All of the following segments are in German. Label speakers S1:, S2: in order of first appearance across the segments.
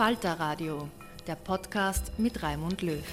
S1: Falter Radio, der Podcast mit Raimund Löw.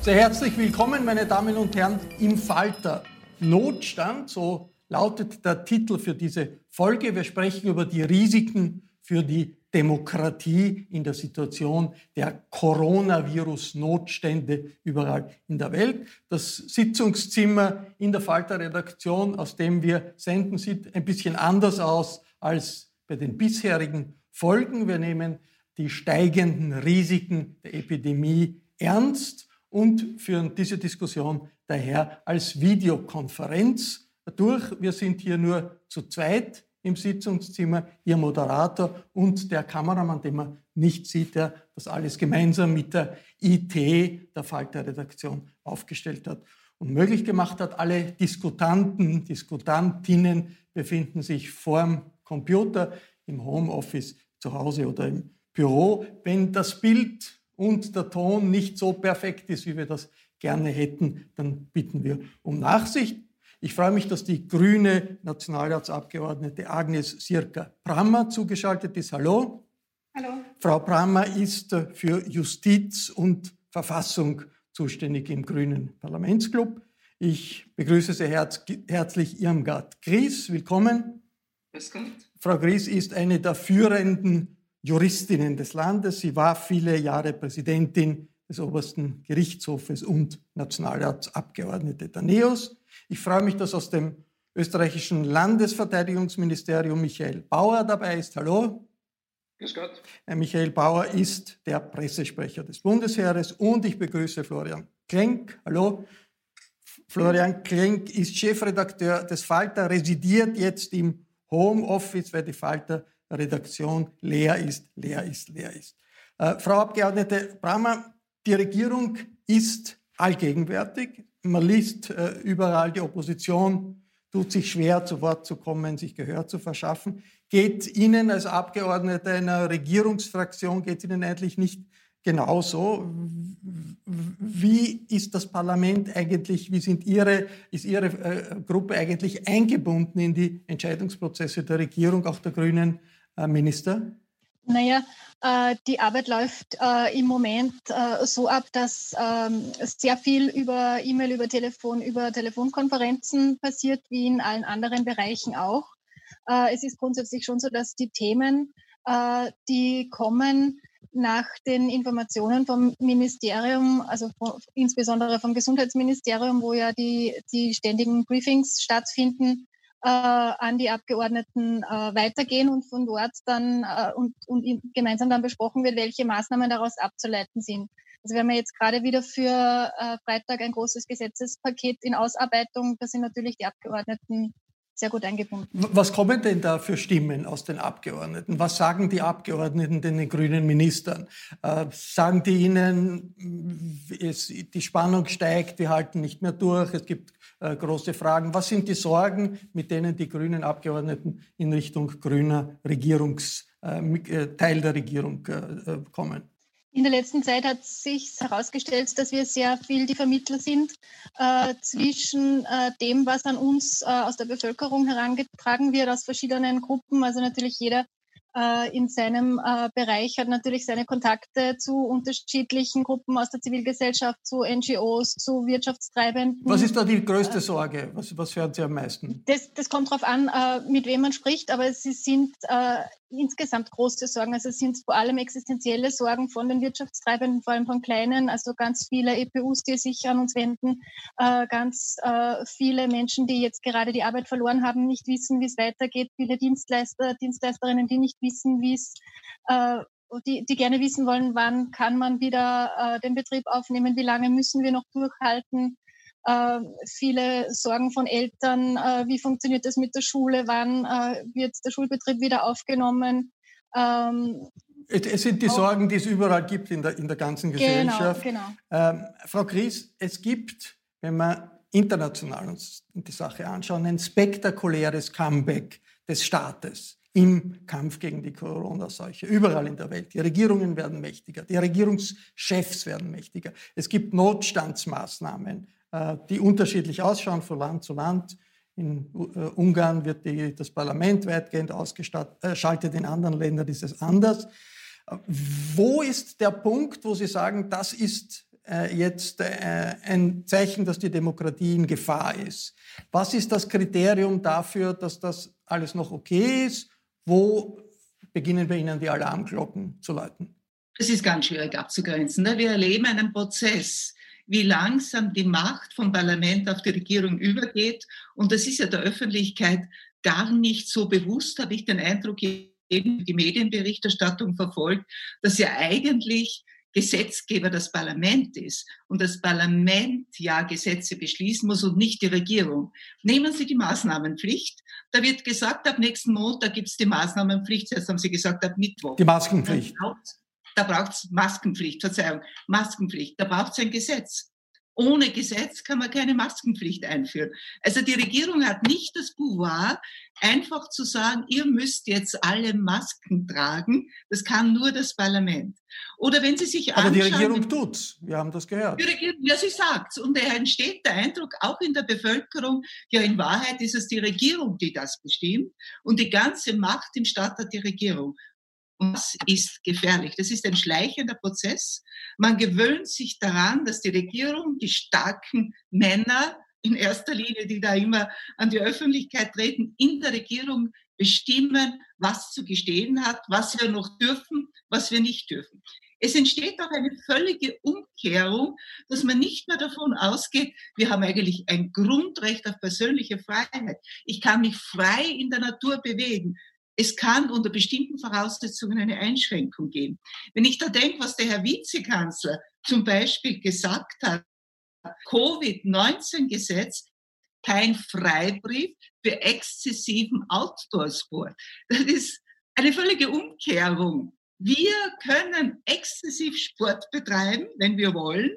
S2: Sehr herzlich willkommen, meine Damen und Herren, im Falter Notstand. So lautet der Titel für diese Folge. Wir sprechen über die Risiken für die Demokratie in der Situation der Coronavirus-Notstände überall in der Welt. Das Sitzungszimmer in der Falter-Redaktion, aus dem wir senden, sieht ein bisschen anders aus als bei den bisherigen folgen. Wir nehmen die steigenden Risiken der Epidemie ernst und führen diese Diskussion daher als Videokonferenz durch. Wir sind hier nur zu zweit im Sitzungszimmer, Ihr Moderator und der Kameramann, den man nicht sieht, der das alles gemeinsam mit der IT der Falter-Redaktion aufgestellt hat und möglich gemacht hat. Alle Diskutanten, Diskutantinnen befinden sich vorm Computer im Homeoffice zu Hause oder im Büro, wenn das Bild und der Ton nicht so perfekt ist, wie wir das gerne hätten, dann bitten wir um Nachsicht. Ich freue mich, dass die grüne Nationalratsabgeordnete Agnes Sirka Prammer zugeschaltet ist. Hallo.
S3: Hallo.
S2: Frau Prammer ist für Justiz und Verfassung zuständig im grünen Parlamentsclub. Ich begrüße sehr herz herzlich Irmgard Gries. Willkommen.
S3: Grüß Gott.
S2: Frau Gries ist eine der führenden Juristinnen des Landes. Sie war viele Jahre Präsidentin des obersten Gerichtshofes und Nationalratsabgeordnete der NEOS. Ich freue mich, dass aus dem österreichischen Landesverteidigungsministerium Michael Bauer dabei ist. Hallo.
S3: Grüß Gott.
S2: Herr Michael Bauer ist der Pressesprecher des Bundesheeres und ich begrüße Florian Klenk. Hallo. Florian Klenk ist Chefredakteur des Falter, residiert jetzt im Homeoffice, weil die Falter-Redaktion leer ist, leer ist, leer ist. Äh, Frau Abgeordnete Brammer, die Regierung ist allgegenwärtig. Man liest äh, überall, die Opposition tut sich schwer, zu Wort zu kommen, sich Gehör zu verschaffen. Geht Ihnen als Abgeordnete einer Regierungsfraktion, geht Ihnen eigentlich nicht genauso. Wie ist das Parlament eigentlich, wie sind Ihre, ist Ihre äh, Gruppe eigentlich eingebunden in die Entscheidungsprozesse der Regierung, auch der grünen äh, Minister?
S3: Naja, äh, die Arbeit läuft äh, im Moment äh, so ab, dass ähm, sehr viel über E-Mail, über Telefon, über Telefonkonferenzen passiert, wie in allen anderen Bereichen auch. Es ist grundsätzlich schon so, dass die Themen, die kommen, nach den Informationen vom Ministerium, also von, insbesondere vom Gesundheitsministerium, wo ja die, die ständigen Briefings stattfinden, äh, an die Abgeordneten äh, weitergehen und von dort dann äh, und, und gemeinsam dann besprochen wird, welche Maßnahmen daraus abzuleiten sind. Also wir haben ja jetzt gerade wieder für äh, Freitag ein großes Gesetzespaket in Ausarbeitung. Da sind natürlich die Abgeordneten sehr gut eingebunden.
S2: Was kommen denn da für Stimmen aus den Abgeordneten? Was sagen die Abgeordneten den grünen Ministern? Äh, sagen die ihnen, es, die Spannung steigt, wir halten nicht mehr durch, es gibt äh, große Fragen. Was sind die Sorgen, mit denen die grünen Abgeordneten in Richtung grüner Regierungs, äh, Teil der Regierung kommen?
S3: In der letzten Zeit hat sich herausgestellt, dass wir sehr viel die Vermittler sind äh, zwischen äh, dem, was an uns äh, aus der Bevölkerung herangetragen wird, aus verschiedenen Gruppen. Also natürlich jeder äh, in seinem äh, Bereich hat natürlich seine Kontakte zu unterschiedlichen Gruppen aus der Zivilgesellschaft, zu NGOs, zu Wirtschaftstreibenden.
S2: Was ist da die größte Sorge? Was, was hören Sie am meisten?
S3: Das, das kommt darauf an, äh, mit wem man spricht, aber sie sind insgesamt große Sorgen. Also es sind vor allem existenzielle Sorgen von den Wirtschaftstreibenden, vor allem von kleinen, also ganz viele EPUs, die sich an uns wenden, äh, ganz äh, viele Menschen, die jetzt gerade die Arbeit verloren haben, nicht wissen, wie es weitergeht, viele Dienstleister, Dienstleisterinnen, die nicht wissen, wie es äh, die, die gerne wissen wollen, wann kann man wieder äh, den Betrieb aufnehmen, wie lange müssen wir noch durchhalten. Äh, viele Sorgen von Eltern, äh, wie funktioniert das mit der Schule, wann äh, wird der Schulbetrieb wieder aufgenommen.
S2: Ähm, es sind die Sorgen, die es überall gibt in der, in der ganzen genau, Gesellschaft. Genau, genau. Ähm, Frau Gries, es gibt, wenn wir international uns die Sache anschauen, ein spektakuläres Comeback des Staates im Kampf gegen die Corona-Seuche, überall in der Welt. Die Regierungen werden mächtiger, die Regierungschefs werden mächtiger. Es gibt Notstandsmaßnahmen, die unterschiedlich ausschauen von Land zu Land. In äh, Ungarn wird die, das Parlament weitgehend ausgeschaltet, in anderen Ländern ist es anders. Äh, wo ist der Punkt, wo Sie sagen, das ist jetzt ein Zeichen, dass die Demokratie in Gefahr ist? Was ist das Kriterium dafür, dass das alles noch okay ist? Wo beginnen bei Ihnen die Alarmglocken zu läuten?
S4: Das ist ganz schwierig abzugrenzen. Ne? Wir erleben einen Prozess wie langsam die Macht vom Parlament auf die Regierung übergeht. Und das ist ja der Öffentlichkeit gar nicht so bewusst, habe ich den Eindruck, eben die Medienberichterstattung verfolgt, dass ja eigentlich Gesetzgeber das Parlament ist und das Parlament ja Gesetze beschließen muss und nicht die Regierung. Nehmen Sie die Maßnahmenpflicht. Da wird gesagt, ab nächsten Montag gibt es die Maßnahmenpflicht. Zuerst haben Sie gesagt, ab Mittwoch.
S2: Die Maskenpflicht.
S4: Da braucht es Maskenpflicht, Verzeihung, Maskenpflicht. Da braucht es ein Gesetz. Ohne Gesetz kann man keine Maskenpflicht einführen. Also die Regierung hat nicht das Pouvoir, einfach zu sagen, ihr müsst jetzt alle Masken tragen. Das kann nur das Parlament. Oder wenn Sie sich
S2: Aber anschauen, die Regierung tut's. Wir haben das gehört.
S4: Die Regierung, ja, sie sagt's. Und da entsteht der Eindruck auch in der Bevölkerung, ja, in Wahrheit ist es die Regierung, die das bestimmt. Und die ganze Macht im Staat hat die Regierung. Das ist gefährlich. Das ist ein schleichender Prozess. Man gewöhnt sich daran, dass die Regierung, die starken Männer in erster Linie, die da immer an die Öffentlichkeit treten, in der Regierung bestimmen, was zu gestehen hat, was wir noch dürfen, was wir nicht dürfen. Es entsteht auch eine völlige Umkehrung, dass man nicht mehr davon ausgeht, wir haben eigentlich ein Grundrecht auf persönliche Freiheit. Ich kann mich frei in der Natur bewegen. Es kann unter bestimmten Voraussetzungen eine Einschränkung geben. Wenn ich da denke, was der Herr Vizekanzler zum Beispiel gesagt hat, Covid-19-Gesetz, kein Freibrief für exzessiven Outdoor-Sport. Das ist eine völlige Umkehrung. Wir können exzessiv Sport betreiben, wenn wir wollen.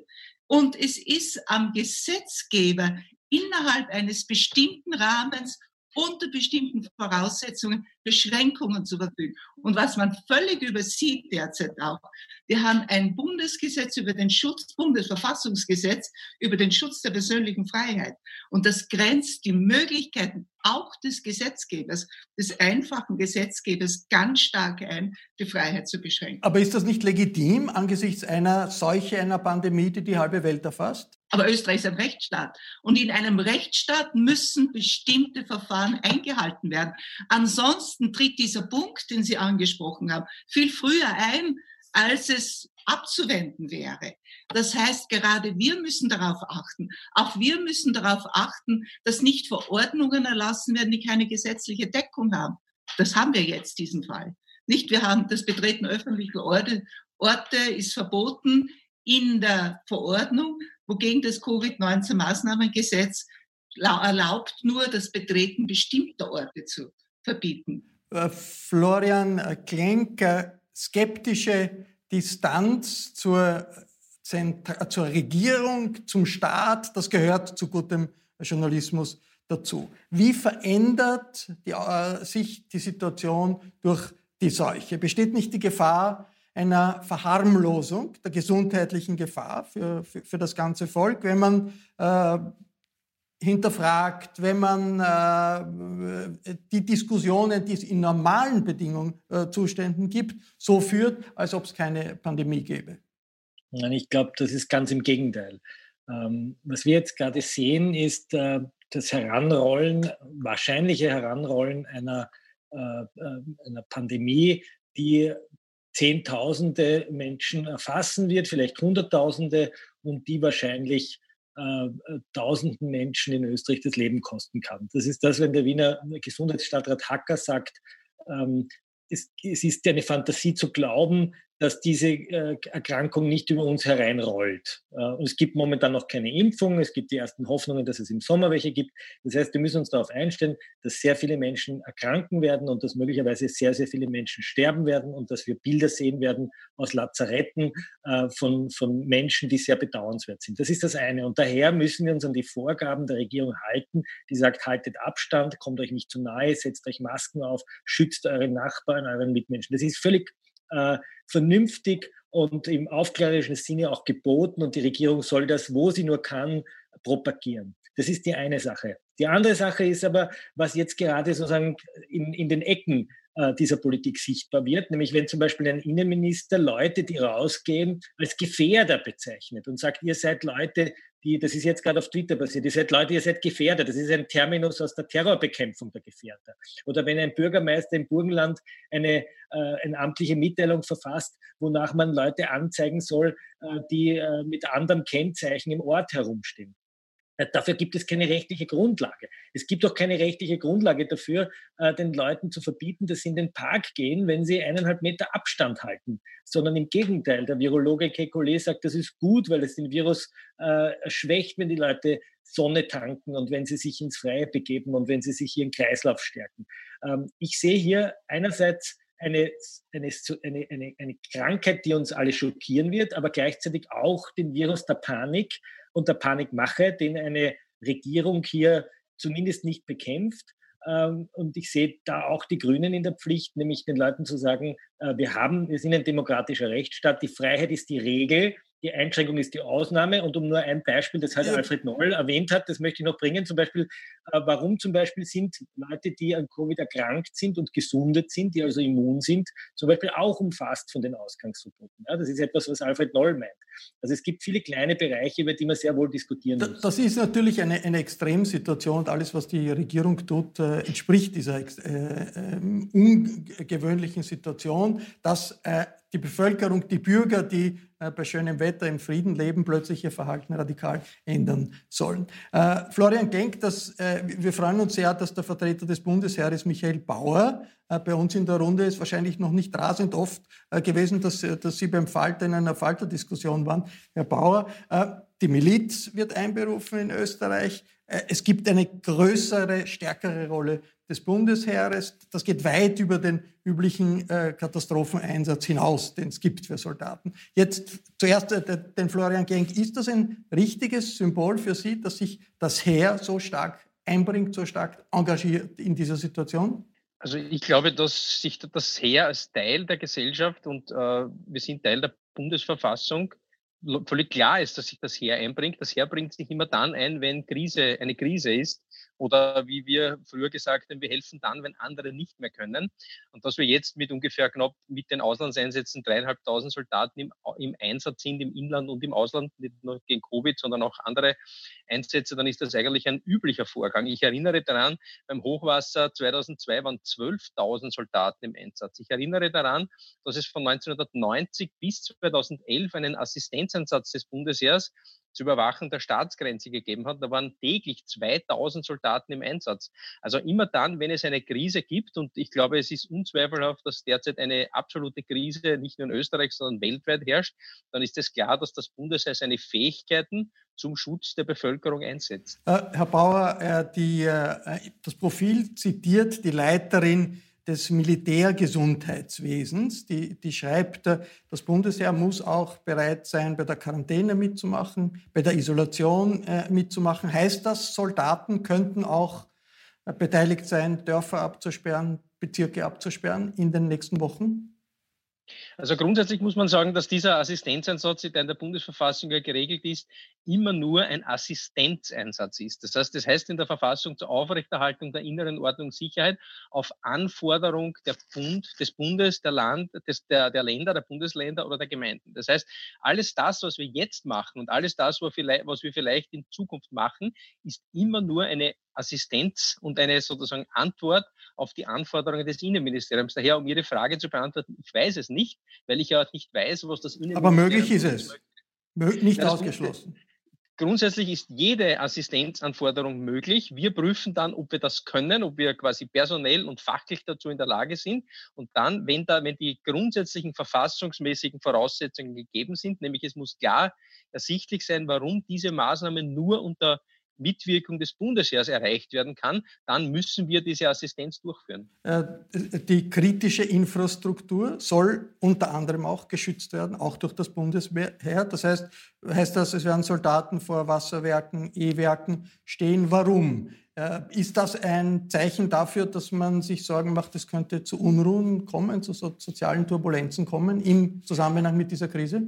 S4: Und es ist am Gesetzgeber innerhalb eines bestimmten Rahmens unter bestimmten Voraussetzungen Beschränkungen zu verfügen. Und was man völlig übersieht derzeit auch, wir haben ein Bundesgesetz über den Schutz, Bundesverfassungsgesetz über den Schutz der persönlichen Freiheit. Und das grenzt die Möglichkeiten auch des Gesetzgebers, des einfachen Gesetzgebers ganz stark ein, die Freiheit zu beschränken.
S2: Aber ist das nicht legitim angesichts einer Seuche, einer Pandemie, die die halbe Welt erfasst?
S4: Aber Österreich ist ein Rechtsstaat. Und in einem Rechtsstaat müssen bestimmte Verfahren eingehalten werden. Ansonsten tritt dieser Punkt, den Sie angesprochen haben, viel früher ein, als es abzuwenden wäre. Das heißt, gerade wir müssen darauf achten. Auch wir müssen darauf achten, dass nicht Verordnungen erlassen werden, die keine gesetzliche Deckung haben. Das haben wir jetzt, diesen Fall. Nicht, wir haben das Betreten öffentlicher Orte, Orte ist verboten in der Verordnung, wogegen das Covid-19-Maßnahmengesetz erlaubt nur, das Betreten bestimmter Orte zu verbieten.
S2: Äh, Florian Klenk, skeptische Distanz zur, zur Regierung, zum Staat, das gehört zu gutem Journalismus dazu. Wie verändert die, äh, sich die Situation durch die Seuche? Besteht nicht die Gefahr einer Verharmlosung der gesundheitlichen Gefahr für, für, für das ganze Volk, wenn man äh, hinterfragt, wenn man äh, die Diskussionen, die es in normalen Bedingungen, äh, Zuständen gibt, so führt, als ob es keine Pandemie gäbe.
S5: Nein, ich glaube, das ist ganz im Gegenteil. Ähm, was wir jetzt gerade sehen, ist äh, das Heranrollen, wahrscheinliche Heranrollen einer, äh, äh, einer Pandemie, die Zehntausende Menschen erfassen wird, vielleicht Hunderttausende und die wahrscheinlich äh, tausenden Menschen in Österreich das Leben kosten kann. Das ist das, wenn der Wiener Gesundheitsstadtrat Hacker sagt, ähm, es, es, ist eine Fantasie zu glauben, dass diese äh, Erkrankung nicht über uns hereinrollt. Äh, und es gibt momentan noch keine Impfung. Es gibt die ersten Hoffnungen, dass es im Sommer welche gibt. Das heißt, wir müssen uns darauf einstellen, dass sehr viele Menschen erkranken werden und dass möglicherweise sehr, sehr viele Menschen sterben werden und dass wir Bilder sehen werden aus Lazaretten äh, von, von Menschen, die sehr bedauernswert sind. Das ist das eine. Und daher müssen wir uns an die Vorgaben der Regierung halten, die sagt, haltet Abstand, kommt euch nicht zu nahe, setzt euch Masken auf, schützt eure Nachbarn, euren Mitmenschen. Das ist völlig äh, vernünftig und im aufklärerischen Sinne auch geboten und die Regierung soll das, wo sie nur kann, propagieren. Das ist die eine Sache. Die andere Sache ist aber, was jetzt gerade sozusagen in, in den Ecken dieser Politik sichtbar wird, nämlich wenn zum Beispiel ein Innenminister Leute, die rausgehen, als Gefährder bezeichnet und sagt, ihr seid Leute, die, das ist jetzt gerade auf Twitter passiert, ihr seid Leute, ihr seid Gefährder. Das ist ein Terminus aus der Terrorbekämpfung der Gefährder. Oder wenn ein Bürgermeister im Burgenland eine, äh, eine amtliche Mitteilung verfasst, wonach man Leute anzeigen soll, äh, die äh, mit anderem Kennzeichen im Ort herumstehen. Äh, dafür gibt es keine rechtliche Grundlage. Es gibt auch keine rechtliche Grundlage dafür, äh, den Leuten zu verbieten, dass sie in den Park gehen, wenn sie eineinhalb Meter Abstand halten. Sondern im Gegenteil, der Virologe Kekulé sagt, das ist gut, weil es den Virus äh, schwächt, wenn die Leute Sonne tanken und wenn sie sich ins Freie begeben und wenn sie sich ihren Kreislauf stärken. Ähm, ich sehe hier einerseits eine, eine, eine, eine, eine Krankheit, die uns alle schockieren wird, aber gleichzeitig auch den Virus der Panik und der Panikmache, den eine Regierung hier zumindest nicht bekämpft. Ähm, und ich sehe da auch die Grünen in der Pflicht, nämlich den Leuten zu sagen, äh, wir haben, wir sind ein demokratischer Rechtsstaat, die Freiheit ist die Regel die Einschränkung ist die Ausnahme. Und um nur ein Beispiel, das halt. Alfred Noll erwähnt hat, das möchte ich noch bringen. Zum Beispiel, äh, warum zum Beispiel sind Leute, die an Covid erkrankt sind und gesundet sind, die also immun sind, zum Beispiel auch umfasst von den Ausgangsverboten. Ja, das ist etwas, was Alfred Noll meint. Also es gibt viele kleine Bereiche, über die man sehr wohl diskutieren muss.
S2: Das ist natürlich eine, eine Extremsituation und alles, was die Regierung tut, äh, entspricht dieser äh, äh, ungewöhnlichen Situation, dass äh, die Bevölkerung, die Bürger, die äh, bei schönem Wetter im Frieden leben, plötzlich ihr Verhalten radikal ändern sollen. Äh, Florian Genk, das, äh, wir freuen uns sehr, dass der Vertreter des Bundesheeres Michael Bauer bei uns in der Runde ist. Wahrscheinlich noch nicht rasend oft gewesen, dass, dass Sie beim Falter in einer Falterdiskussion waren. Herr Bauer, die Miliz wird einberufen in Österreich. Es gibt eine größere, stärkere Rolle des Bundesheeres. Das geht weit über den üblichen äh, Katastropheneinsatz hinaus, den es gibt für Soldaten. Jetzt zuerst äh, den Florian Genk. Ist das ein richtiges Symbol für Sie, dass sich das Heer so stark einbringt, so stark engagiert in dieser Situation?
S6: Also ich glaube, dass sich das Heer als Teil der Gesellschaft und äh, wir sind Teil der Bundesverfassung völlig klar ist, dass sich das Heer einbringt. Das Heer bringt sich immer dann ein, wenn Krise, eine Krise ist. Oder wie wir früher gesagt haben, wir helfen dann, wenn andere nicht mehr können. Und dass wir jetzt mit ungefähr knapp mit den Auslandseinsätzen dreieinhalbtausend Soldaten im, im Einsatz sind, im Inland und im Ausland, nicht nur gegen Covid, sondern auch andere Einsätze, dann ist das eigentlich ein üblicher Vorgang. Ich erinnere daran, beim Hochwasser 2002 waren 12.000 Soldaten im Einsatz. Ich erinnere daran, dass es von 1990 bis 2011 einen Assistenzeinsatz des Bundesheers zur Überwachung der Staatsgrenze gegeben hat. Da waren täglich 2000 Soldaten im Einsatz. Also immer dann, wenn es eine Krise gibt, und ich glaube, es ist unzweifelhaft, dass derzeit eine absolute Krise nicht nur in Österreich, sondern weltweit herrscht, dann ist es klar, dass das Bundesheer seine Fähigkeiten zum Schutz der Bevölkerung einsetzt.
S2: Äh, Herr Bauer, äh, die, äh, das Profil zitiert die Leiterin des Militärgesundheitswesens. Die, die schreibt, das Bundesheer muss auch bereit sein, bei der Quarantäne mitzumachen, bei der Isolation äh, mitzumachen. Heißt das, Soldaten könnten auch äh, beteiligt sein, Dörfer abzusperren, Bezirke abzusperren in den nächsten Wochen?
S6: Also grundsätzlich muss man sagen, dass dieser Assistenzeinsatz, der in der Bundesverfassung ja geregelt ist, immer nur ein Assistenzeinsatz ist. Das heißt, das heißt in der Verfassung zur Aufrechterhaltung der inneren Ordnung und Sicherheit auf Anforderung der Bund, des Bundes, der Land, des, der, der Länder, der Bundesländer oder der Gemeinden. Das heißt, alles das, was wir jetzt machen und alles das, was wir vielleicht in Zukunft machen, ist immer nur eine Assistenz und eine sozusagen Antwort auf die Anforderungen des Innenministeriums. Daher, um Ihre Frage zu beantworten, ich weiß es nicht, weil ich ja nicht weiß, was das
S2: Innenministerium... Aber möglich ist es. Nicht ja, ausgeschlossen.
S6: Grundsätzlich ist jede Assistenzanforderung möglich. Wir prüfen dann, ob wir das können, ob wir quasi personell und fachlich dazu in der Lage sind. Und dann, wenn da, wenn die grundsätzlichen verfassungsmäßigen Voraussetzungen gegeben sind, nämlich es muss klar ersichtlich sein, warum diese Maßnahme nur unter Mitwirkung des Bundesheers erreicht werden kann, dann müssen wir diese Assistenz durchführen.
S2: Äh, die kritische Infrastruktur soll unter anderem auch geschützt werden, auch durch das Bundesheer. Das heißt, heißt das, es werden Soldaten vor Wasserwerken, E-Werken stehen. Warum? Äh, ist das ein Zeichen dafür, dass man sich Sorgen macht, es könnte zu Unruhen kommen, zu sozialen Turbulenzen kommen im Zusammenhang mit dieser Krise?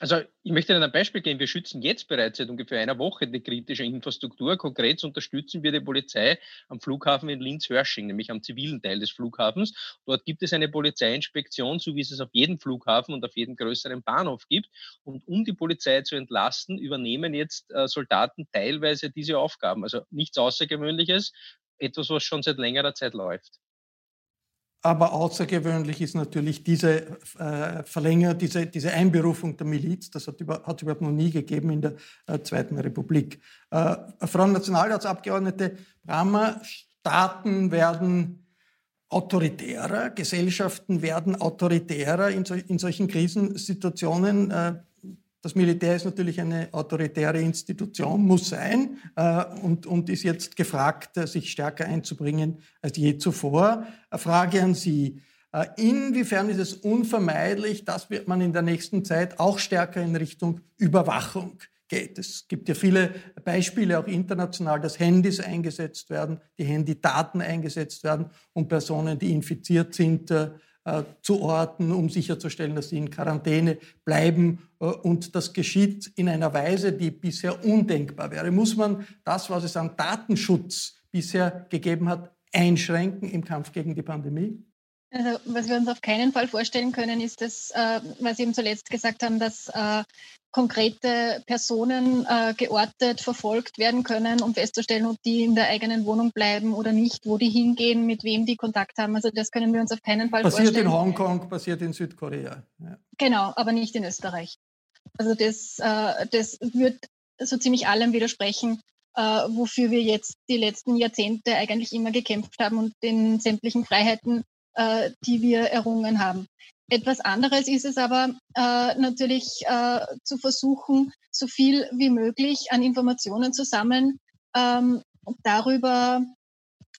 S6: Also ich möchte Ihnen ein Beispiel geben. Wir schützen jetzt bereits seit ungefähr einer Woche die kritische Infrastruktur. Konkret unterstützen wir die Polizei am Flughafen in Linz-Hörsching, nämlich am zivilen Teil des Flughafens. Dort gibt es eine Polizeiinspektion, so wie es es auf jedem Flughafen und auf jedem größeren Bahnhof gibt. Und um die Polizei zu entlasten, übernehmen jetzt äh, Soldaten teilweise diese Aufgaben. Also nichts Außergewöhnliches, etwas, was schon seit längerer Zeit läuft.
S2: Aber außergewöhnlich ist natürlich diese äh, Verlänger, diese, diese Einberufung der Miliz. Das hat, über, hat überhaupt noch nie gegeben in der äh, Zweiten Republik. Äh, Frau Nationalratsabgeordnete Brammer, Staaten werden autoritärer, Gesellschaften werden autoritärer in, so, in solchen Krisensituationen. Das Militär ist natürlich eine autoritäre Institution, muss sein äh, und, und ist jetzt gefragt, äh, sich stärker einzubringen als je zuvor. Frage an Sie. Äh, inwiefern ist es unvermeidlich, dass man in der nächsten Zeit auch stärker in Richtung Überwachung geht? Es gibt ja viele Beispiele, auch international, dass Handys eingesetzt werden, die Handydaten eingesetzt werden, um Personen, die infiziert sind, äh, zu orten, um sicherzustellen, dass sie in Quarantäne bleiben. Äh, und das geschieht in einer Weise, die bisher undenkbar wäre. Muss man das, was es an Datenschutz bisher gegeben hat, einschränken im Kampf gegen die Pandemie?
S3: Also, was wir uns auf keinen Fall vorstellen können, ist das, äh, was Sie eben zuletzt gesagt haben, dass äh, konkrete Personen äh, geortet, verfolgt werden können, um festzustellen, ob die in der eigenen Wohnung bleiben oder nicht, wo die hingehen, mit wem die Kontakt haben. Also das können wir uns auf keinen Fall
S2: passiert
S3: vorstellen.
S2: Passiert in Hongkong, passiert in Südkorea.
S3: Ja. Genau, aber nicht in Österreich. Also das, äh, das wird so ziemlich allem widersprechen, äh, wofür wir jetzt die letzten Jahrzehnte eigentlich immer gekämpft haben und den sämtlichen Freiheiten, äh, die wir errungen haben. Etwas anderes ist es aber äh, natürlich äh, zu versuchen, so viel wie möglich an Informationen zu sammeln ähm, darüber,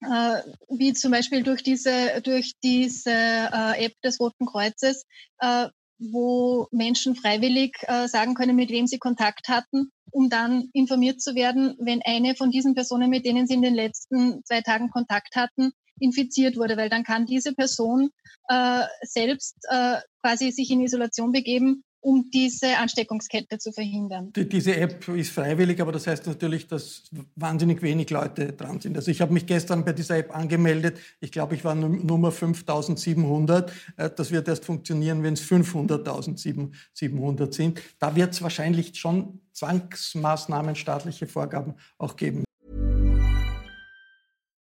S3: äh, wie zum Beispiel durch diese, durch diese äh, App des Roten Kreuzes, äh, wo Menschen freiwillig äh, sagen können, mit wem sie Kontakt hatten, um dann informiert zu werden, wenn eine von diesen Personen, mit denen sie in den letzten zwei Tagen Kontakt hatten, infiziert wurde, weil dann kann diese Person äh, selbst äh, quasi sich in Isolation begeben um diese Ansteckungskette zu verhindern.
S2: Die, diese App ist freiwillig, aber das heißt natürlich, dass wahnsinnig wenig Leute dran sind. Also ich habe mich gestern bei dieser App angemeldet. Ich glaube, ich war Nummer 5700. Äh, das wird erst funktionieren, wenn es 500.700 sind. Da wird es wahrscheinlich schon Zwangsmaßnahmen, staatliche Vorgaben auch geben.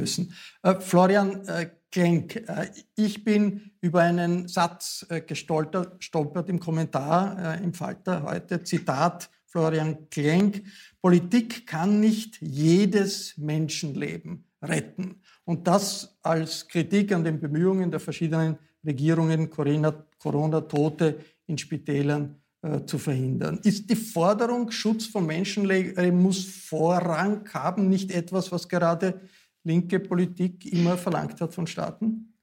S2: Müssen. Äh, Florian äh, Klenk, äh, ich bin über einen Satz äh, gestolpert im Kommentar äh, im Falter heute. Zitat Florian Klenk. Politik kann nicht jedes Menschenleben retten. Und das als Kritik an den Bemühungen der verschiedenen Regierungen, Corona-Tote in Spitälern äh, zu verhindern. Ist die Forderung, Schutz von Menschenleben muss Vorrang haben, nicht etwas, was gerade linke Politik immer verlangt hat von Staaten?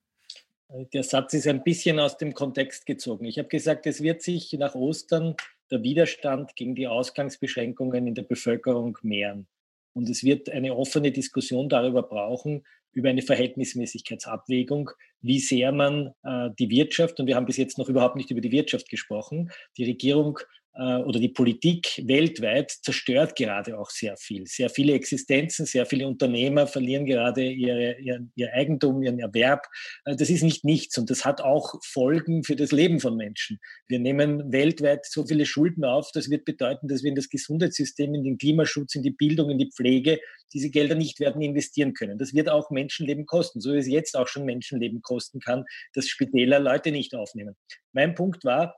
S5: Der Satz ist ein bisschen aus dem Kontext gezogen. Ich habe gesagt, es wird sich nach Ostern der Widerstand gegen die Ausgangsbeschränkungen in der Bevölkerung mehren. Und es wird eine offene Diskussion darüber brauchen, über eine Verhältnismäßigkeitsabwägung, wie sehr man äh, die Wirtschaft, und wir haben bis jetzt noch überhaupt nicht über die Wirtschaft gesprochen, die Regierung oder die Politik weltweit zerstört gerade auch sehr viel. Sehr viele Existenzen, sehr viele Unternehmer verlieren gerade ihre, ihr, ihr Eigentum, ihren Erwerb. Äh, das ist nicht nichts und das hat auch Folgen für das Leben von Menschen. Wir nehmen weltweit so viele Schulden auf, das wird bedeuten, dass wir in das Gesundheitssystem, in den Klimaschutz, in die Bildung, in die Pflege diese Gelder nicht werden investieren können. Das wird auch Menschenleben kosten, so wie es jetzt auch schon Menschenleben kosten kann, dass Spitäler Leute nicht aufnehmen. Mein Punkt war,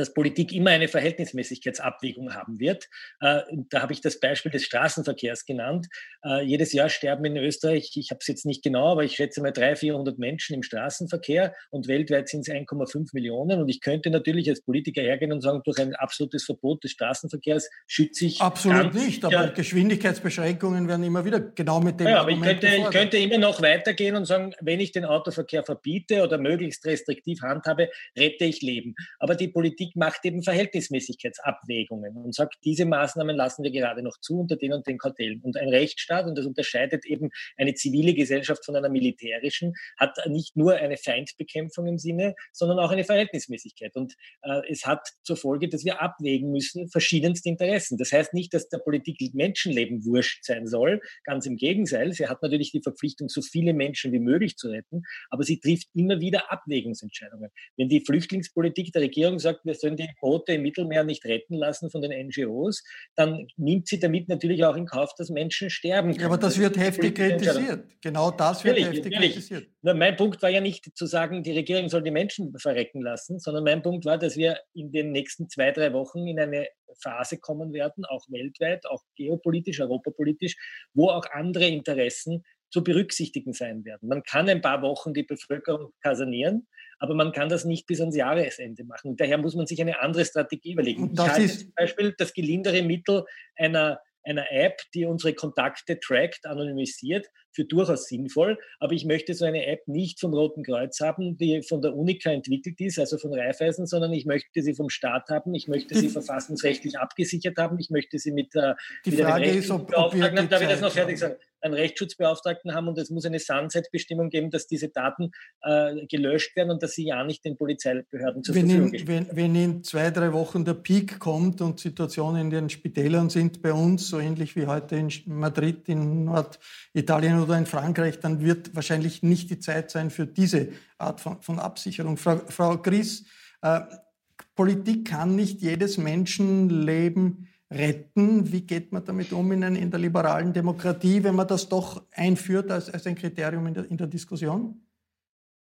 S5: dass Politik immer eine Verhältnismäßigkeitsabwägung haben wird. Äh, da habe ich das Beispiel des Straßenverkehrs genannt. Äh, jedes Jahr sterben in Österreich, ich habe es jetzt nicht genau, aber ich schätze mal 300, 400 Menschen im Straßenverkehr und weltweit sind es 1,5 Millionen. Und ich könnte natürlich als Politiker hergehen und sagen, durch ein absolutes Verbot des Straßenverkehrs schütze ich.
S2: Absolut nicht, aber ja, Geschwindigkeitsbeschränkungen werden immer wieder genau mit dem.
S5: Ja, aber ich könnte, ich könnte immer noch weitergehen und sagen, wenn ich den Autoverkehr verbiete oder möglichst restriktiv handhabe, rette ich Leben. Aber die Politik Politik macht eben Verhältnismäßigkeitsabwägungen und sagt, diese Maßnahmen lassen wir gerade noch zu unter den und den Kartellen. Und ein Rechtsstaat, und das unterscheidet eben eine zivile Gesellschaft von einer militärischen, hat nicht nur eine Feindbekämpfung im Sinne, sondern auch eine Verhältnismäßigkeit. Und äh, es hat zur Folge, dass wir abwägen müssen verschiedenste Interessen. Das heißt nicht, dass der Politik Menschenleben wurscht sein soll. Ganz im Gegenteil. Sie hat natürlich die Verpflichtung, so viele Menschen wie möglich zu retten, aber sie trifft immer wieder Abwägungsentscheidungen. Wenn die Flüchtlingspolitik der Regierung sagt, wir sollen die Boote im Mittelmeer nicht retten lassen von den NGOs, dann nimmt sie damit natürlich auch in Kauf, dass Menschen sterben.
S2: Ja, aber das wird heftig kritisiert. Genau das wird natürlich, heftig natürlich. kritisiert.
S5: Na, mein Punkt war ja nicht zu sagen, die Regierung soll die Menschen verrecken lassen, sondern mein Punkt war, dass wir in den nächsten zwei, drei Wochen in eine Phase kommen werden, auch weltweit, auch geopolitisch, europapolitisch, wo auch andere Interessen zu berücksichtigen sein werden. Man kann ein paar Wochen die Bevölkerung kasernieren, aber man kann das nicht bis ans Jahresende machen. Daher muss man sich eine andere Strategie überlegen. Das ich halte ist zum Beispiel das gelindere Mittel einer einer App, die unsere Kontakte trackt, anonymisiert, für durchaus sinnvoll. Aber ich möchte so eine App nicht vom Roten Kreuz haben, die von der Unica entwickelt ist, also von Raiffeisen, sondern ich möchte sie vom Staat haben. Ich möchte sie verfassungsrechtlich abgesichert haben. Ich möchte sie mit, äh,
S2: die Frage ist, ob, ob wir
S5: darf ich das noch fertig sagen? einen Rechtsschutzbeauftragten haben und es muss eine Sunset-Bestimmung geben, dass diese Daten äh, gelöscht werden und dass sie ja nicht den Polizeibehörden zur
S2: wenn
S5: Verfügung
S2: in, wenn, wenn in zwei, drei Wochen der Peak kommt und Situationen in den Spitälern sind bei uns, so ähnlich wie heute in Madrid, in Norditalien oder in Frankreich, dann wird wahrscheinlich nicht die Zeit sein für diese Art von, von Absicherung. Frau, Frau Gries, äh, Politik kann nicht jedes Menschenleben retten. Wie geht man damit um in, in der liberalen Demokratie, wenn man das doch einführt als, als ein Kriterium in der, in der Diskussion?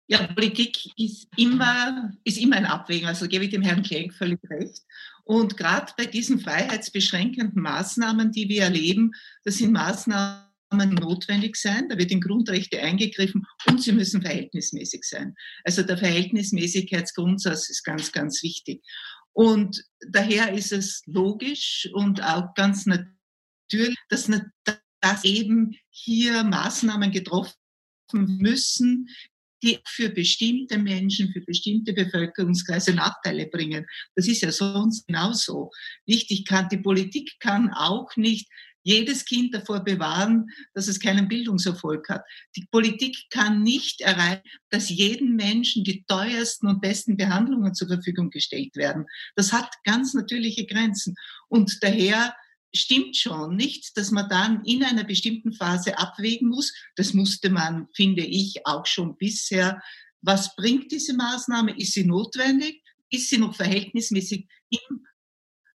S4: Ja, Politik ist immer, ist immer ein Abwägen, also gebe ich dem Herrn Klenk völlig recht. Und gerade bei diesen freiheitsbeschränkenden Maßnahmen, die wir erleben, das sind Maßnahmen, notwendig sein, da wird in Grundrechte eingegriffen und sie müssen verhältnismäßig sein. Also der Verhältnismäßigkeitsgrundsatz ist ganz, ganz wichtig. Und daher ist es logisch und auch ganz natürlich, dass, dass eben hier Maßnahmen getroffen müssen, die für bestimmte Menschen, für bestimmte Bevölkerungskreise Nachteile bringen. Das ist ja sonst genauso. Wichtig kann, die Politik kann auch nicht jedes Kind davor bewahren, dass es keinen Bildungserfolg hat. Die Politik kann nicht erreichen, dass jedem Menschen die teuersten und besten Behandlungen zur Verfügung gestellt werden. Das hat ganz natürliche Grenzen. Und daher stimmt schon nicht, dass man dann in einer bestimmten Phase abwägen muss. Das musste man, finde ich, auch schon bisher. Was bringt diese Maßnahme? Ist sie notwendig? Ist sie noch verhältnismäßig im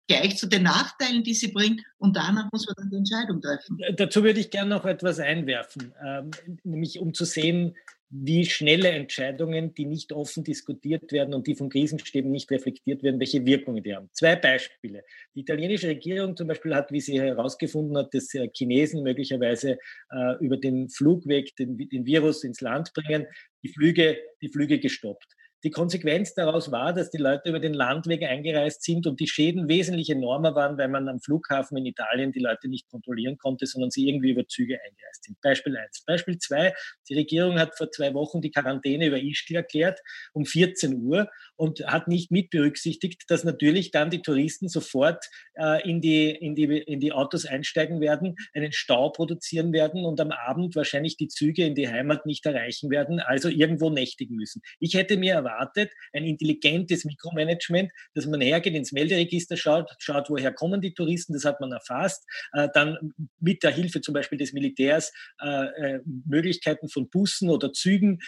S4: gleich zu den Nachteilen, die sie bringt. Und danach muss man dann die Entscheidung treffen.
S5: Dazu würde ich gerne noch etwas einwerfen, ähm, nämlich um zu sehen, wie schnelle Entscheidungen, die nicht offen diskutiert werden und die von Krisenstäben nicht reflektiert werden, welche Wirkungen die haben. Zwei Beispiele. Die italienische Regierung zum Beispiel hat, wie sie herausgefunden hat, dass Chinesen möglicherweise äh, über den Flugweg den, den Virus ins Land bringen, die Flüge, die Flüge gestoppt. Die Konsequenz daraus war, dass die Leute über den Landweg eingereist sind und die Schäden wesentlich enormer waren, weil man am Flughafen in Italien die Leute nicht kontrollieren konnte, sondern sie irgendwie über Züge eingereist sind. Beispiel eins. Beispiel zwei: Die Regierung hat vor zwei Wochen die Quarantäne über Ischgl erklärt um 14 Uhr und hat nicht mit berücksichtigt, dass natürlich dann die Touristen sofort äh, in, die, in, die, in die Autos einsteigen werden, einen Stau produzieren werden und am Abend wahrscheinlich die Züge in die Heimat nicht erreichen werden, also irgendwo nächtigen müssen. Ich hätte mir erwartet, ein intelligentes Mikromanagement, dass man hergeht, ins Melderegister schaut, schaut, woher kommen die Touristen, das hat man erfasst, äh, dann mit der Hilfe zum Beispiel des Militärs äh, äh, Möglichkeiten von Bussen oder Zügen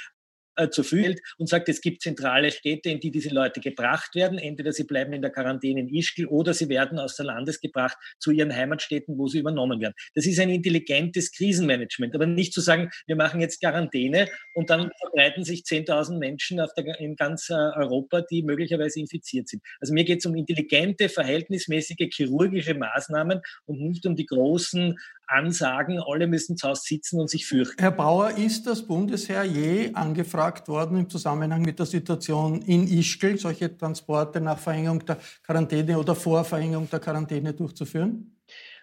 S5: äh, zur Verfügung und sagt, es gibt zentrale Städte, in die diese Leute gebracht werden. Entweder sie bleiben in der Quarantäne in Ischgl oder sie werden aus der Landes gebracht zu ihren Heimatstädten, wo sie übernommen werden. Das ist ein intelligentes Krisenmanagement, aber nicht zu sagen, wir machen jetzt Quarantäne und dann verbreiten sich 10.000 Menschen der, in ganz äh, Europa, die möglicherweise infiziert sind. Also mir geht es um intelligente, verhältnismäßige chirurgische Maßnahmen und nicht um die großen Ansagen, alle müssen zu Hause sitzen und sich fürchten.
S2: Herr Bauer, ist das Bundesheer je angefragt worden im Zusammenhang mit der Situation in Ischgl, solche Transporte nach Verhängung der Quarantäne oder vor Verhängung der Quarantäne durchzuführen?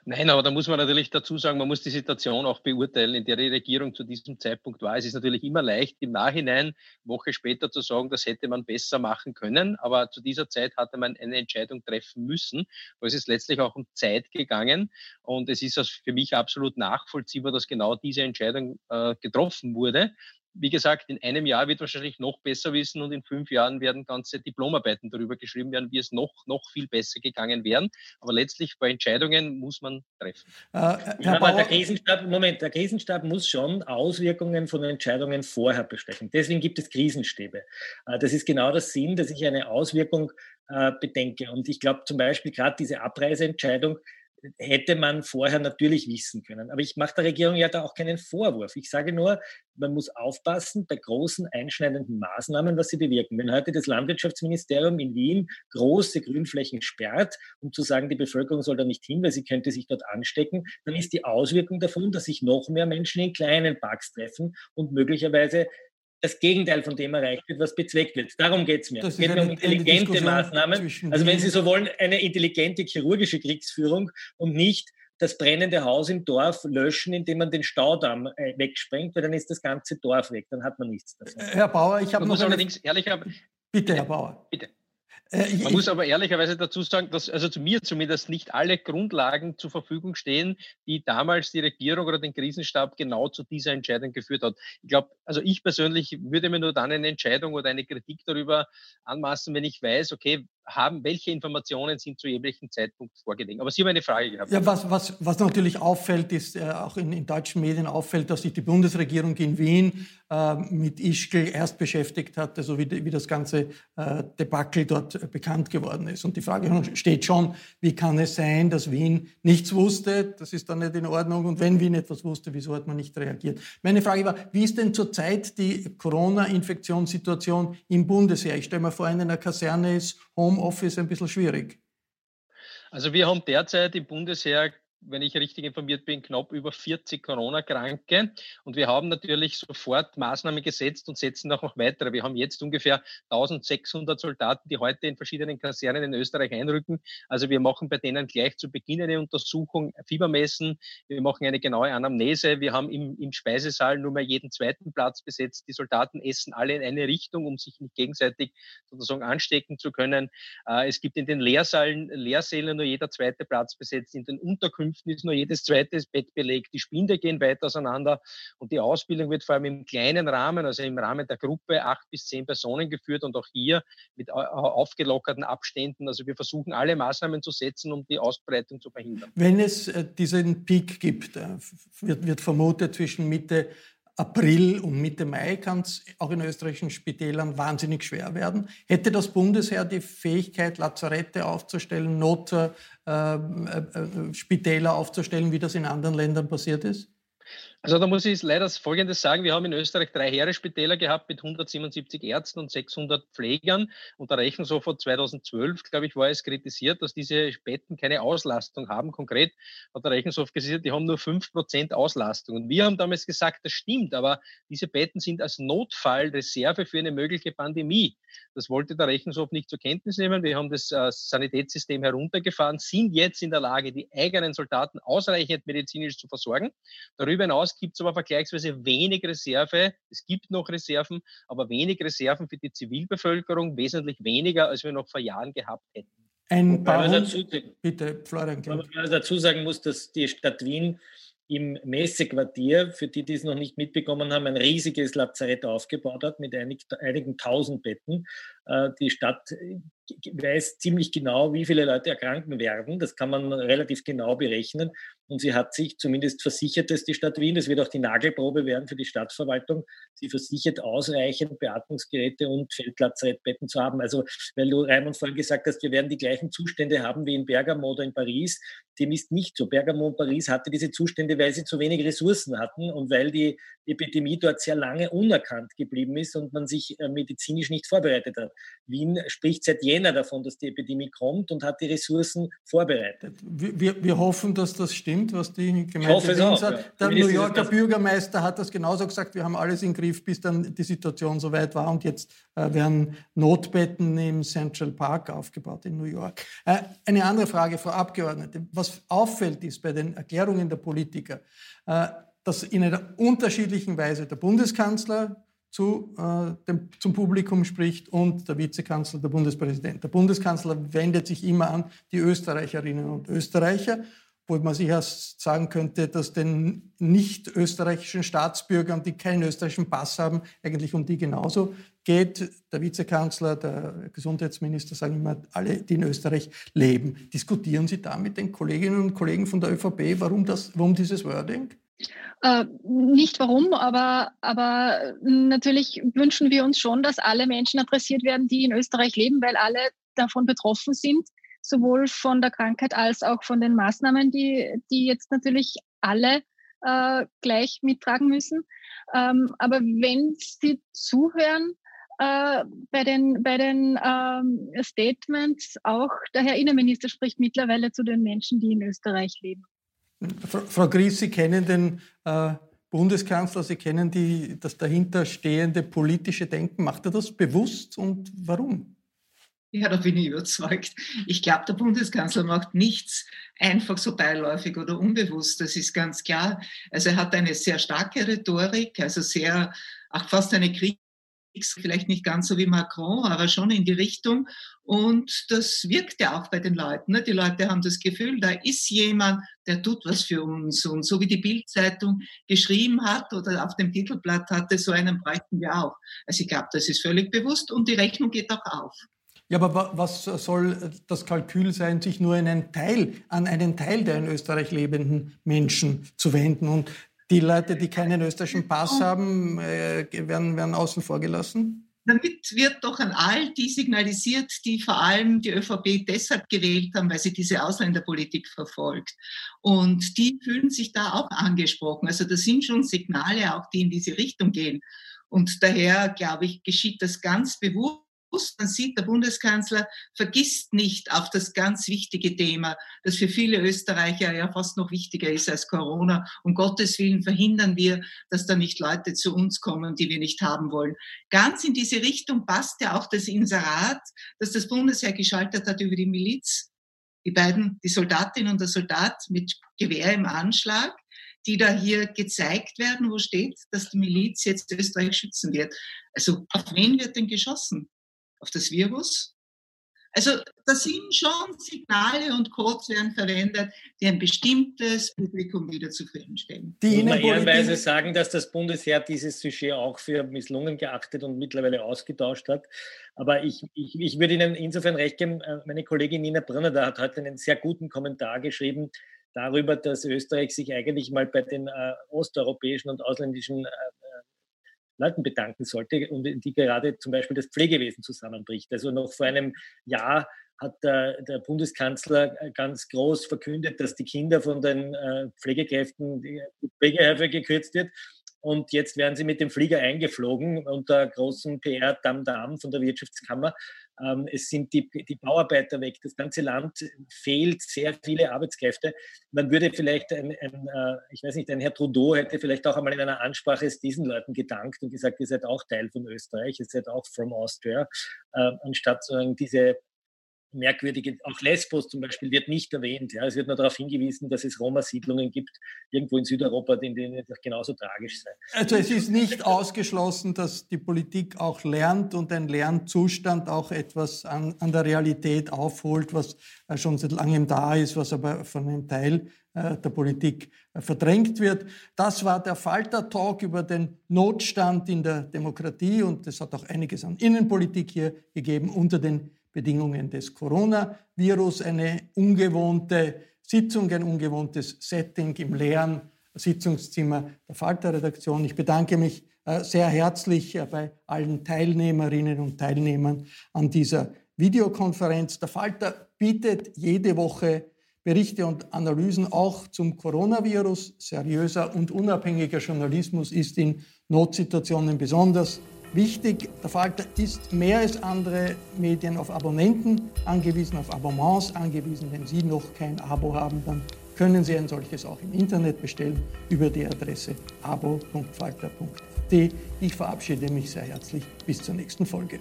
S6: Nein, aber da muss man natürlich dazu sagen, man muss die Situation auch beurteilen, in der die Regierung zu diesem Zeitpunkt war. Es ist natürlich immer leicht, im Nachhinein, Woche später zu sagen, das hätte man besser machen können. Aber zu dieser Zeit hatte man eine Entscheidung treffen müssen. weil es ist letztlich auch um Zeit gegangen. Und es ist für mich absolut nachvollziehbar, dass genau diese Entscheidung äh, getroffen wurde wie gesagt, in einem Jahr wird wahrscheinlich noch besser wissen und in fünf Jahren werden ganze Diplomarbeiten darüber geschrieben werden, wie es noch, noch viel besser gegangen wären. Aber letztlich bei Entscheidungen muss man treffen. Äh,
S5: ja, aber der Krisenstab, Moment, der Krisenstab muss schon Auswirkungen von Entscheidungen vorher besprechen. Deswegen gibt es Krisenstäbe. Äh, das ist genau der Sinn, dass ich eine Auswirkung äh, bedenke. Und ich glaube zum Beispiel gerade diese Abreiseentscheidung, hätte man vorher natürlich wissen können. Aber ich mache der Regierung ja da auch keinen Vorwurf. Ich sage nur, man muss aufpassen bei großen einschneidenden Maßnahmen, was sie bewirken. Wenn heute das Landwirtschaftsministerium in Wien große Grünflächen sperrt, um zu sagen, die Bevölkerung soll da nicht hin, weil sie könnte sich dort anstecken, dann ist die Auswirkung davon, dass sich noch mehr Menschen in kleinen Parks treffen und möglicherweise das Gegenteil von dem erreicht wird, was bezweckt wird. Darum geht es mir. Es geht mir um intelligente Maßnahmen. Also wenn Sie so wollen, eine intelligente chirurgische Kriegsführung und nicht das brennende Haus im Dorf löschen, indem man den Staudamm äh, wegsprengt, weil dann ist das ganze Dorf weg, dann hat man nichts
S2: davon. Herr Bauer, ich habe noch...
S6: allerdings ehrlich...
S2: Bitte, Herr Bauer.
S6: Bitte. Äh, Man muss aber ehrlicherweise dazu sagen, dass also zu mir zumindest nicht alle Grundlagen zur Verfügung stehen, die damals die Regierung oder den Krisenstab genau zu dieser Entscheidung geführt hat. Ich glaube, also ich persönlich würde mir nur dann eine Entscheidung oder eine Kritik darüber anmaßen, wenn ich weiß, okay, haben, welche Informationen sind zu jeglichem Zeitpunkt vorgelegen. Aber Sie haben eine Frage gehabt.
S2: Ja, was, was, was natürlich auffällt, ist, äh, auch in, in, deutschen Medien auffällt, dass sich die Bundesregierung in Wien äh, mit Ischgl erst beschäftigt hat, also wie, wie das ganze äh, Debakel dort äh, bekannt geworden ist. Und die Frage steht schon, wie kann es sein, dass Wien nichts wusste? Das ist dann nicht in Ordnung. Und wenn Wien etwas wusste, wieso hat man nicht reagiert? Meine Frage war, wie ist denn zurzeit die Corona-Infektionssituation im Bundesheer? Ich stelle mir vor, in einer Kaserne ist Home Homeoffice ein bisschen schwierig?
S6: Also wir haben derzeit im Bundesheer wenn ich richtig informiert bin, knapp über 40 Corona-Kranke. Und wir haben natürlich sofort Maßnahmen gesetzt und setzen auch noch weitere. Wir haben jetzt ungefähr 1600 Soldaten, die heute in verschiedenen Kasernen in Österreich einrücken. Also wir machen bei denen gleich zu Beginn eine Untersuchung, Fiebermessen. Wir machen eine genaue Anamnese. Wir haben im, im Speisesaal nur mehr jeden zweiten Platz besetzt. Die Soldaten essen alle in eine Richtung, um sich nicht gegenseitig sozusagen anstecken zu können. Äh, es gibt in den Lehrsälen, Lehrsälen nur jeder zweite Platz besetzt. In den Unterkünften ist nur jedes zweite Bett belegt. Die Spinde gehen weit auseinander und die Ausbildung wird vor allem im kleinen Rahmen, also im Rahmen der Gruppe, acht bis zehn Personen geführt und auch hier mit aufgelockerten Abständen. Also wir versuchen alle Maßnahmen zu setzen, um die Ausbreitung zu verhindern.
S2: Wenn es äh, diesen Peak gibt, äh, wird, wird vermutet zwischen Mitte April und Mitte Mai kann es auch in österreichischen Spitälern wahnsinnig schwer werden. Hätte das Bundesheer die Fähigkeit, Lazarette aufzustellen, Notspitäler äh, äh, aufzustellen, wie das in anderen Ländern passiert ist?
S6: Also da muss ich leider Folgendes sagen. Wir haben in Österreich drei Heeresspitäler gehabt mit 177 Ärzten und 600 Pflegern. Und der Rechnungshof von 2012, glaube ich, war es kritisiert, dass diese Betten keine Auslastung haben. Konkret hat der Rechnungshof gesagt, die haben nur 5% Auslastung. Und wir haben damals gesagt, das stimmt, aber diese Betten sind als Notfallreserve für eine mögliche Pandemie. Das wollte der Rechnungshof nicht zur Kenntnis nehmen. Wir haben das äh, Sanitätssystem heruntergefahren, sind jetzt in der Lage, die eigenen Soldaten ausreichend medizinisch zu versorgen. Darüber hinaus gibt es aber vergleichsweise wenig Reserve. Es gibt noch Reserven, aber wenig Reserven für die Zivilbevölkerung, wesentlich weniger, als wir noch vor Jahren gehabt hätten.
S5: Ein paar dazu, Bitte, Florian. Man dazu sagen muss, dass die Stadt Wien im Messequartier, für die, die es noch nicht mitbekommen haben, ein riesiges Lazarett aufgebaut hat mit einig, einigen tausend Betten. Äh, die Stadt weiß ziemlich genau, wie viele Leute erkranken werden. Das kann man relativ genau berechnen. Und sie hat sich zumindest versichert, dass die Stadt Wien, das wird auch die Nagelprobe werden für die Stadtverwaltung, sie versichert, ausreichend Beatmungsgeräte und Feldlazarettbetten zu haben. Also, weil du, Raimund, vorhin gesagt hast, wir werden die gleichen Zustände haben wie in Bergamo oder in Paris. Dem ist nicht so. Bergamo und Paris hatte diese Zustände, weil sie zu wenig Ressourcen hatten und weil die Epidemie dort sehr lange unerkannt geblieben ist und man sich äh, medizinisch nicht vorbereitet hat. Wien spricht seit Jänner davon, dass die Epidemie kommt und hat die Ressourcen vorbereitet.
S2: Wir, wir hoffen, dass das stimmt, was die Gemeinde Wien sagt. Ja. Der New Yorker Bürgermeister hat das genauso gesagt. Wir haben alles im Griff, bis dann die Situation so weit war. Und jetzt äh, werden Notbetten im Central Park aufgebaut in New York. Äh, eine andere Frage, Frau Abgeordnete. Was auffällt, ist bei den Erklärungen der Politiker, äh, dass in einer unterschiedlichen Weise der Bundeskanzler zu, äh, dem, zum Publikum spricht und der Vizekanzler, der Bundespräsident. Der Bundeskanzler wendet sich immer an die Österreicherinnen und Österreicher, wo man sich erst sagen könnte, dass den nicht österreichischen Staatsbürgern, die keinen österreichischen Pass haben, eigentlich um die genauso geht. Der Vizekanzler, der Gesundheitsminister sagen immer, alle, die in Österreich leben. Diskutieren Sie da mit den Kolleginnen und Kollegen von der ÖVP, warum, das, warum dieses Wording?
S3: Äh, nicht warum, aber, aber natürlich wünschen wir uns schon, dass alle Menschen adressiert werden, die in Österreich leben, weil alle davon betroffen sind, sowohl von der Krankheit als auch von den Maßnahmen, die, die jetzt natürlich alle äh, gleich mittragen müssen. Ähm, aber wenn Sie zuhören, äh, bei den, bei den ähm, Statements, auch der Herr Innenminister spricht mittlerweile zu den Menschen, die in Österreich leben.
S2: Frau Gries, Sie kennen den äh, Bundeskanzler, Sie kennen die, das dahinterstehende politische Denken. Macht er das bewusst und warum?
S4: Ja, da bin ich überzeugt. Ich glaube, der Bundeskanzler macht nichts einfach so beiläufig oder unbewusst. Das ist ganz klar. Also er hat eine sehr starke Rhetorik, also sehr, auch fast eine Kritik vielleicht nicht ganz so wie Macron, aber schon in die Richtung. Und das wirkt ja auch bei den Leuten. Ne? Die Leute haben das Gefühl, da ist jemand, der tut was für uns. Und so wie die Bildzeitung geschrieben hat oder auf dem Titelblatt hatte, so einen bräuchten wir auch. Also ich glaube, das ist völlig bewusst und die Rechnung geht auch auf.
S2: Ja, aber was soll das Kalkül sein, sich nur einen Teil, an einen Teil der in Österreich lebenden Menschen zu wenden? Und die Leute, die keinen österreichischen Pass haben, äh, werden, werden außen vor gelassen?
S4: Damit wird doch an all die signalisiert, die vor allem die ÖVP deshalb gewählt haben, weil sie diese Ausländerpolitik verfolgt. Und die fühlen sich da auch angesprochen. Also das sind schon Signale auch, die in diese Richtung gehen. Und daher, glaube ich, geschieht das ganz bewusst man sieht, der Bundeskanzler vergisst nicht auf das ganz wichtige Thema, das für viele Österreicher ja fast noch wichtiger ist als Corona. Um Gottes Willen verhindern wir, dass da nicht Leute zu uns kommen, die wir nicht haben wollen. Ganz in diese Richtung passt ja auch das Inserat, das das Bundesheer geschaltet hat über die Miliz. Die beiden, die Soldatin und der Soldat mit Gewehr im Anschlag die da hier gezeigt werden, wo steht, dass die Miliz jetzt Österreich schützen wird. Also auf wen wird denn geschossen? Auf das Virus? Also da sind schon Signale und Codes werden verwendet, die ein bestimmtes Publikum wieder zufriedenstellen.
S5: Die Ihnen ehrenweise sagen, dass das Bundesheer dieses Sujet auch für misslungen geachtet und mittlerweile ausgetauscht hat. Aber ich, ich, ich würde Ihnen insofern recht geben, äh, meine Kollegin Nina Brunner da hat heute einen sehr guten Kommentar geschrieben, darüber, dass Österreich sich eigentlich mal bei den äh, osteuropäischen und ausländischen äh, Leuten bedanken sollte und die gerade zum Beispiel das Pflegewesen zusammenbricht. Also noch vor einem Jahr hat der, der Bundeskanzler äh, ganz groß verkündet, dass die Kinder von den äh, Pflegekräften, die Pflegehilfe gekürzt wird. Und jetzt werden sie mit dem Flieger eingeflogen unter großen PR-Dam-Dam von der Wirtschaftskammer. Ähm, es sind die, die Bauarbeiter weg. Das ganze Land fehlt sehr viele Arbeitskräfte. Man würde vielleicht, ein, ein, äh, ich weiß nicht, ein Herr Trudeau hätte vielleicht auch einmal in einer Ansprache diesen Leuten gedankt und gesagt, ihr seid auch Teil von Österreich, ihr seid auch from Austria, äh, anstatt sozusagen diese merkwürdige, auch Lesbos zum Beispiel wird nicht erwähnt. Ja. Es wird nur darauf hingewiesen, dass es Roma-Siedlungen gibt, irgendwo in Südeuropa, in denen das genauso tragisch sei.
S2: Also es ist nicht ausgeschlossen, dass die Politik auch lernt und ein Lernzustand auch etwas an, an der Realität aufholt, was äh, schon seit langem da ist, was aber von einem Teil äh, der Politik äh, verdrängt wird. Das war der Falter-Talk über den Notstand in der Demokratie und es hat auch einiges an Innenpolitik hier gegeben unter den Bedingungen des Coronavirus eine ungewohnte Sitzung, ein ungewohntes Setting im leeren Sitzungszimmer der Falter-Redaktion. Ich bedanke mich äh, sehr herzlich äh, bei allen Teilnehmerinnen und Teilnehmern an dieser Videokonferenz. Der Falter bietet jede Woche Berichte und Analysen auch zum Coronavirus. Seriöser und unabhängiger Journalismus ist in Notsituationen besonders Wichtig, der Falter ist mehr als andere Medien auf Abonnenten angewiesen, auf Abonnements angewiesen. Wenn Sie noch kein Abo haben, dann können Sie ein solches auch im Internet bestellen über die Adresse abo.falter.at. Ich verabschiede mich sehr herzlich bis zur nächsten Folge.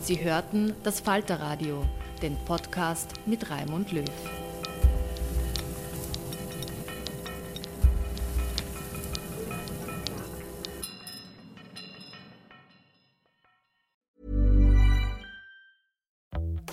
S1: Sie hörten das Falterradio, den Podcast mit Raimund Löw.